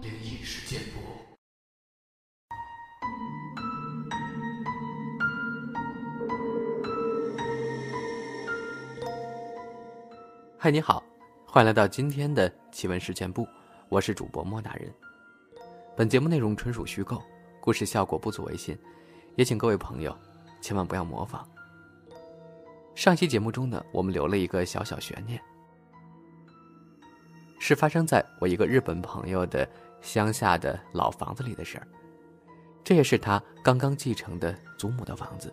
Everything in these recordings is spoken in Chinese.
灵异事件簿。嗨，你好，欢迎来到今天的奇闻事件部，我是主播莫大人。本节目内容纯属虚构，故事效果不足为信，也请各位朋友千万不要模仿。上期节目中呢，我们留了一个小小悬念，是发生在我一个日本朋友的乡下的老房子里的事儿，这也是他刚刚继承的祖母的房子。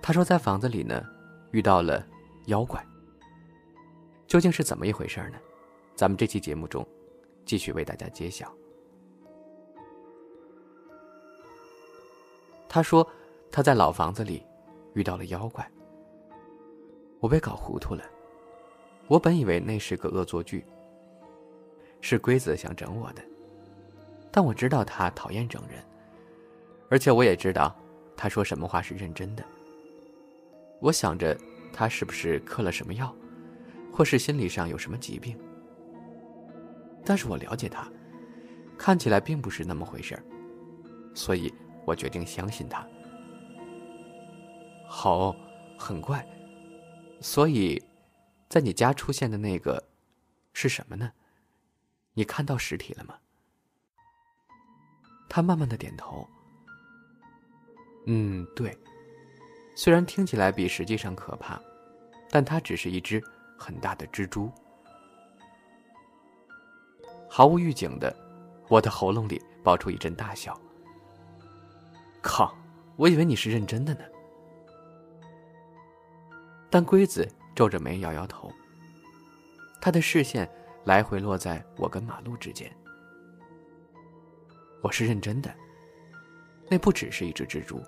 他说在房子里呢遇到了妖怪。究竟是怎么一回事呢？咱们这期节目中，继续为大家揭晓。他说他在老房子里遇到了妖怪，我被搞糊涂了。我本以为那是个恶作剧，是龟子想整我的，但我知道他讨厌整人，而且我也知道他说什么话是认真的。我想着他是不是嗑了什么药？或是心理上有什么疾病，但是我了解他，看起来并不是那么回事儿，所以我决定相信他。好，很怪，所以，在你家出现的那个是什么呢？你看到实体了吗？他慢慢的点头。嗯，对，虽然听起来比实际上可怕，但它只是一只。很大的蜘蛛，毫无预警的，我的喉咙里爆出一阵大笑。靠！我以为你是认真的呢。但龟子皱着眉摇摇头，他的视线来回落在我跟马路之间。我是认真的，那不只是一只蜘蛛，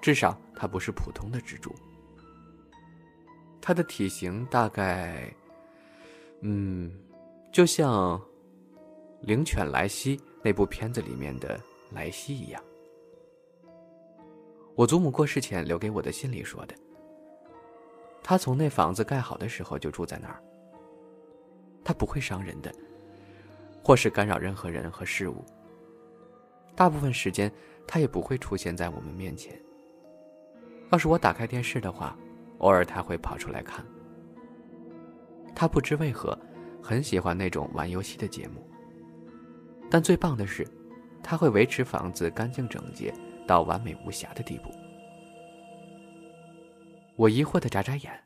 至少它不是普通的蜘蛛。它的体型大概，嗯，就像《灵犬莱西》那部片子里面的莱西一样。我祖母过世前留给我的信里说的。他从那房子盖好的时候就住在那儿。他不会伤人的，或是干扰任何人和事物。大部分时间，他也不会出现在我们面前。要是我打开电视的话。偶尔他会跑出来看。他不知为何，很喜欢那种玩游戏的节目。但最棒的是，他会维持房子干净整洁到完美无瑕的地步。我疑惑的眨眨眼。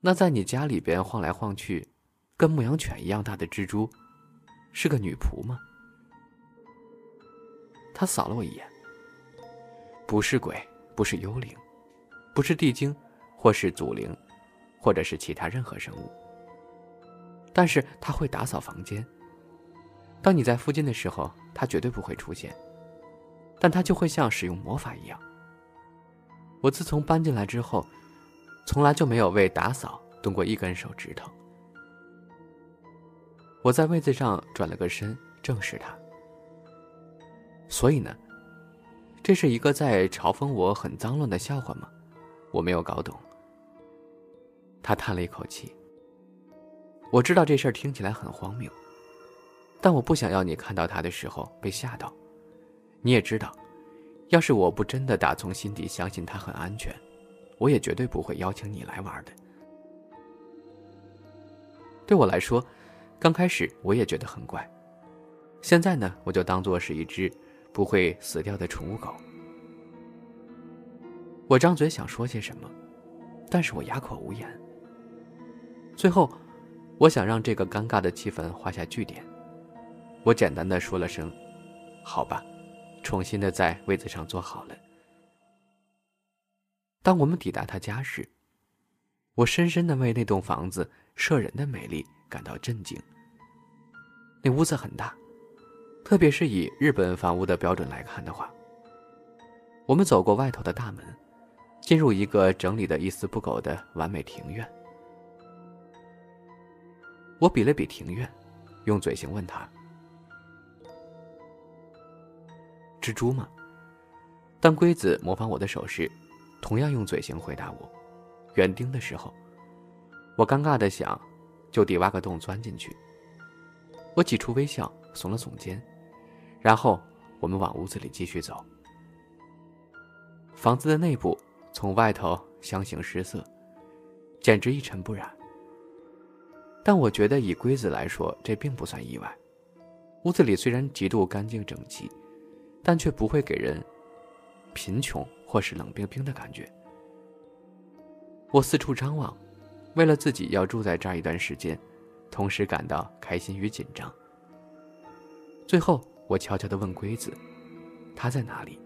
那在你家里边晃来晃去，跟牧羊犬一样大的蜘蛛，是个女仆吗？他扫了我一眼。不是鬼，不是幽灵。不是地精，或是祖灵，或者是其他任何生物。但是他会打扫房间。当你在附近的时候，他绝对不会出现。但他就会像使用魔法一样。我自从搬进来之后，从来就没有为打扫动过一根手指头。我在位子上转了个身，正视他。所以呢，这是一个在嘲讽我很脏乱的笑话吗？我没有搞懂。他叹了一口气。我知道这事儿听起来很荒谬，但我不想要你看到他的时候被吓到。你也知道，要是我不真的打从心底相信他很安全，我也绝对不会邀请你来玩的。对我来说，刚开始我也觉得很怪，现在呢，我就当做是一只不会死掉的宠物狗。我张嘴想说些什么，但是我哑口无言。最后，我想让这个尴尬的气氛画下句点。我简单的说了声“好吧”，重新的在位子上坐好了。当我们抵达他家时，我深深的为那栋房子摄人的美丽感到震惊。那屋子很大，特别是以日本房屋的标准来看的话。我们走过外头的大门。进入一个整理的一丝不苟的完美庭院，我比了比庭院，用嘴型问他：“蜘蛛吗？”当龟子模仿我的手势，同样用嘴型回答我：“园丁的时候，我尴尬的想，就地挖个洞钻进去。我挤出微笑，耸了耸肩，然后我们往屋子里继续走。房子的内部从外头相形失色，简直一尘不染。但我觉得以龟子来说，这并不算意外。屋子里虽然极度干净整齐，但却不会给人贫穷或是冷冰冰的感觉。我四处张望，为了自己要住在这儿一段时间，同时感到开心与紧张。最后，我悄悄地问龟子：“他在哪里？”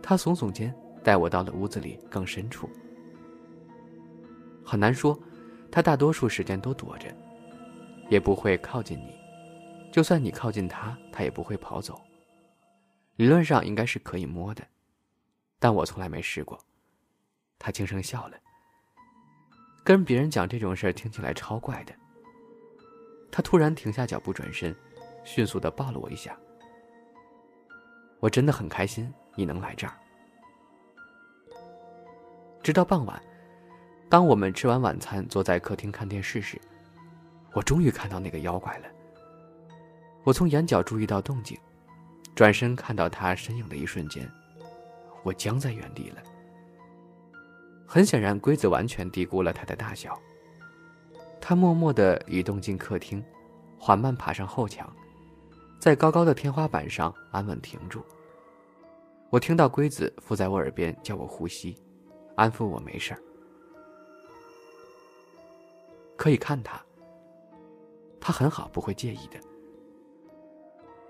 他耸耸肩，带我到了屋子里更深处。很难说，他大多数时间都躲着，也不会靠近你。就算你靠近他，他也不会跑走。理论上应该是可以摸的，但我从来没试过。他轻声笑了。跟别人讲这种事儿听起来超怪的。他突然停下脚步，转身，迅速的抱了我一下。我真的很开心你能来这儿。直到傍晚，当我们吃完晚餐，坐在客厅看电视时，我终于看到那个妖怪了。我从眼角注意到动静，转身看到他身影的一瞬间，我僵在原地了。很显然，龟子完全低估了他的大小。他默默地移动进客厅，缓慢爬上后墙，在高高的天花板上安稳停住。我听到龟子附在我耳边叫我呼吸，安抚我没事儿，可以看他。他很好，不会介意的。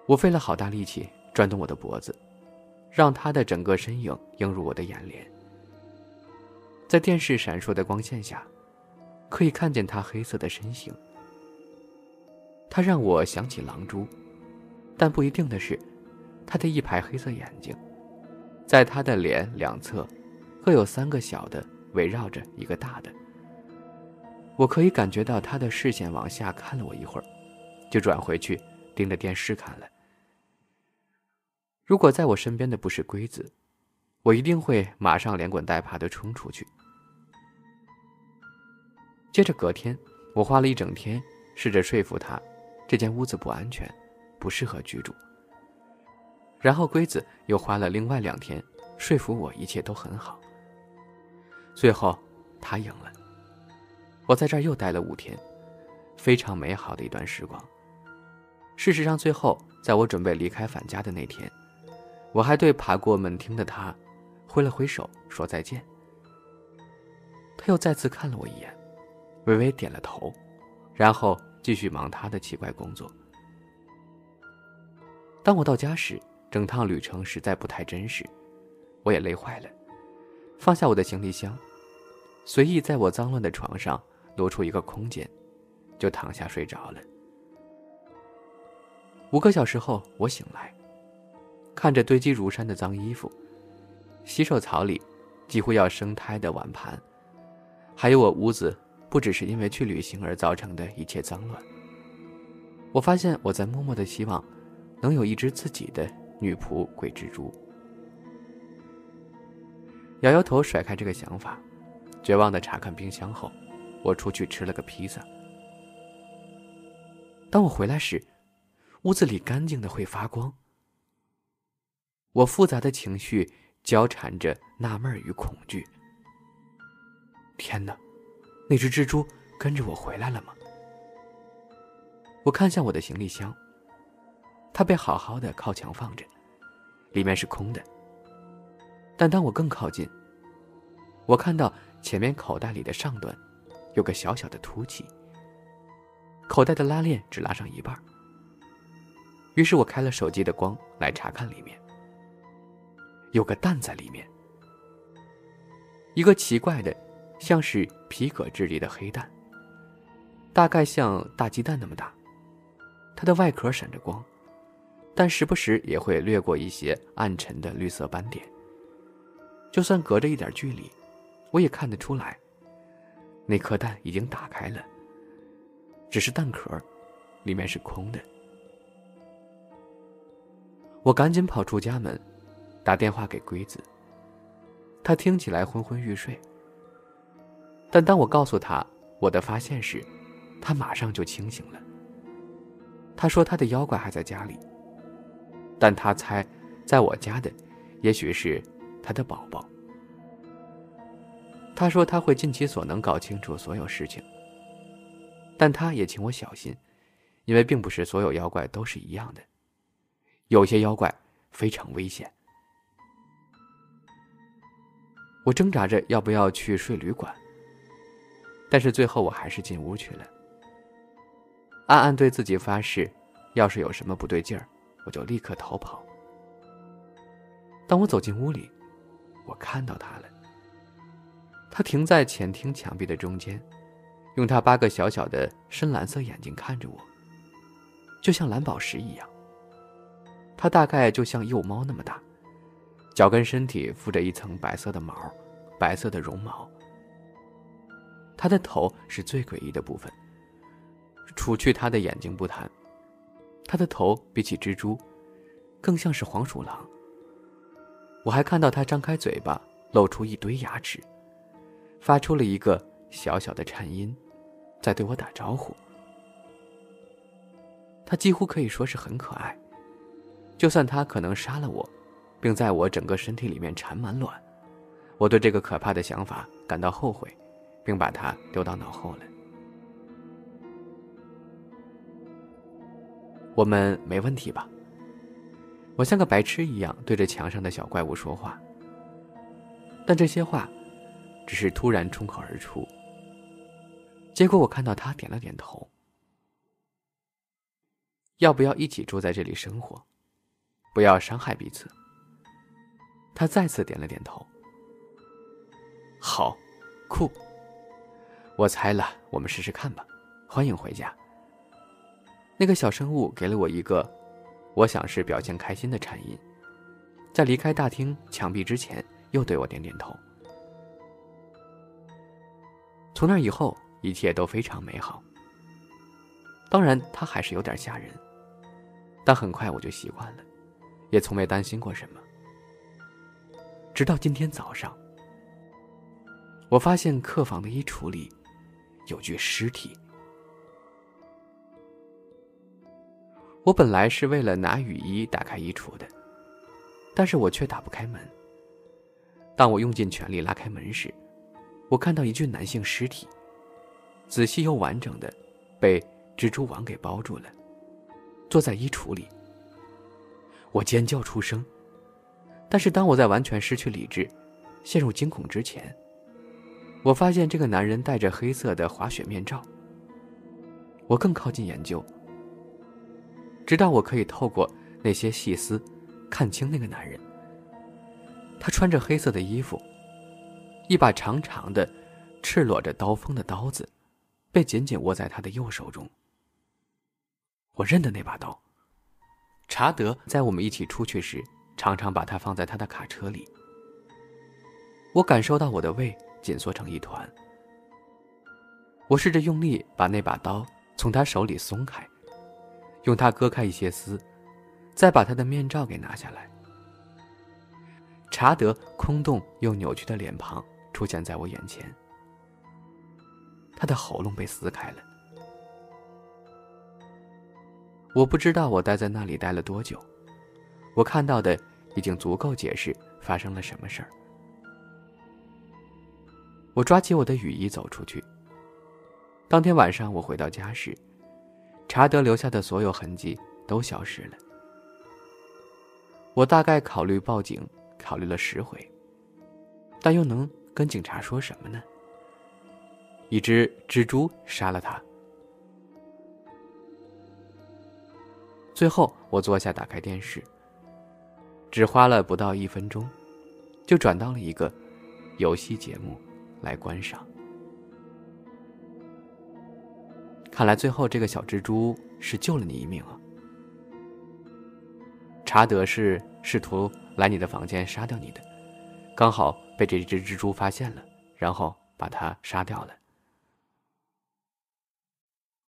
我费了好大力气转动我的脖子，让他的整个身影映入我的眼帘。在电视闪烁的光线下，可以看见他黑色的身形。他让我想起狼蛛，但不一定的是，他的一排黑色眼睛，在他的脸两侧，各有三个小的围绕着一个大的。我可以感觉到他的视线往下看了我一会儿，就转回去盯着电视看了。如果在我身边的不是龟子，我一定会马上连滚带爬的冲出去。接着隔天，我花了一整天试着说服他，这间屋子不安全，不适合居住。然后龟子又花了另外两天说服我一切都很好。最后，他赢了。我在这儿又待了五天，非常美好的一段时光。事实上，最后在我准备离开返家的那天，我还对爬过门厅的他。挥了挥手，说再见。他又再次看了我一眼，微微点了头，然后继续忙他的奇怪工作。当我到家时，整趟旅程实在不太真实，我也累坏了，放下我的行李箱，随意在我脏乱的床上挪出一个空间，就躺下睡着了。五个小时后，我醒来，看着堆积如山的脏衣服。洗手槽里，几乎要生胎的碗盘，还有我屋子，不只是因为去旅行而造成的一切脏乱。我发现我在默默的希望，能有一只自己的女仆鬼蜘蛛。摇摇头，甩开这个想法，绝望的查看冰箱后，我出去吃了个披萨。当我回来时，屋子里干净的会发光。我复杂的情绪。交缠着纳闷与恐惧。天哪，那只蜘蛛跟着我回来了吗？我看向我的行李箱，它被好好的靠墙放着，里面是空的。但当我更靠近，我看到前面口袋里的上端有个小小的凸起，口袋的拉链只拉上一半。于是我开了手机的光来查看里面。有个蛋在里面，一个奇怪的，像是皮革质地的黑蛋，大概像大鸡蛋那么大。它的外壳闪着光，但时不时也会掠过一些暗沉的绿色斑点。就算隔着一点距离，我也看得出来，那颗蛋已经打开了，只是蛋壳里面是空的。我赶紧跑出家门。打电话给龟子，他听起来昏昏欲睡。但当我告诉他我的发现时，他马上就清醒了。他说他的妖怪还在家里，但他猜，在我家的，也许是他的宝宝。他说他会尽其所能搞清楚所有事情，但他也请我小心，因为并不是所有妖怪都是一样的，有些妖怪非常危险。我挣扎着要不要去睡旅馆，但是最后我还是进屋去了，暗暗对自己发誓，要是有什么不对劲儿，我就立刻逃跑。当我走进屋里，我看到他了。他停在前厅墙壁的中间，用他八个小小的深蓝色眼睛看着我，就像蓝宝石一样。他大概就像幼猫那么大，脚跟身体附着一层白色的毛，白色的绒毛。他的头是最诡异的部分，除去他的眼睛不谈，他的头比起蜘蛛，更像是黄鼠狼。我还看到他张开嘴巴，露出一堆牙齿。发出了一个小小的颤音，在对我打招呼。他几乎可以说是很可爱，就算他可能杀了我，并在我整个身体里面缠满卵，我对这个可怕的想法感到后悔，并把它丢到脑后了。我们没问题吧？我像个白痴一样对着墙上的小怪物说话，但这些话。只是突然冲口而出，结果我看到他点了点头。要不要一起住在这里生活？不要伤害彼此。他再次点了点头。好，酷。我猜了，我们试试看吧。欢迎回家。那个小生物给了我一个，我想是表现开心的颤音，在离开大厅墙壁之前，又对我点点头。从那以后，一切都非常美好。当然，他还是有点吓人，但很快我就习惯了，也从没担心过什么。直到今天早上，我发现客房的衣橱里有具尸体。我本来是为了拿雨衣打开衣橱的，但是我却打不开门。当我用尽全力拉开门时，我看到一具男性尸体，仔细又完整的被蜘蛛网给包住了，坐在衣橱里。我尖叫出声，但是当我在完全失去理智、陷入惊恐之前，我发现这个男人戴着黑色的滑雪面罩。我更靠近研究，直到我可以透过那些细丝看清那个男人。他穿着黑色的衣服。一把长长的、赤裸着刀锋的刀子，被紧紧握在他的右手中。我认得那把刀。查德在我们一起出去时，常常把它放在他的卡车里。我感受到我的胃紧缩成一团。我试着用力把那把刀从他手里松开，用它割开一些丝，再把他的面罩给拿下来。查德空洞又扭曲的脸庞。出现在我眼前，他的喉咙被撕开了。我不知道我待在那里待了多久，我看到的已经足够解释发生了什么事儿。我抓起我的雨衣走出去。当天晚上我回到家时，查德留下的所有痕迹都消失了。我大概考虑报警，考虑了十回，但又能。跟警察说什么呢？一只蜘蛛杀了他。最后，我坐下，打开电视，只花了不到一分钟，就转到了一个游戏节目来观赏。看来，最后这个小蜘蛛是救了你一命啊！查德是试图来你的房间杀掉你的。刚好被这只蜘蛛发现了，然后把它杀掉了。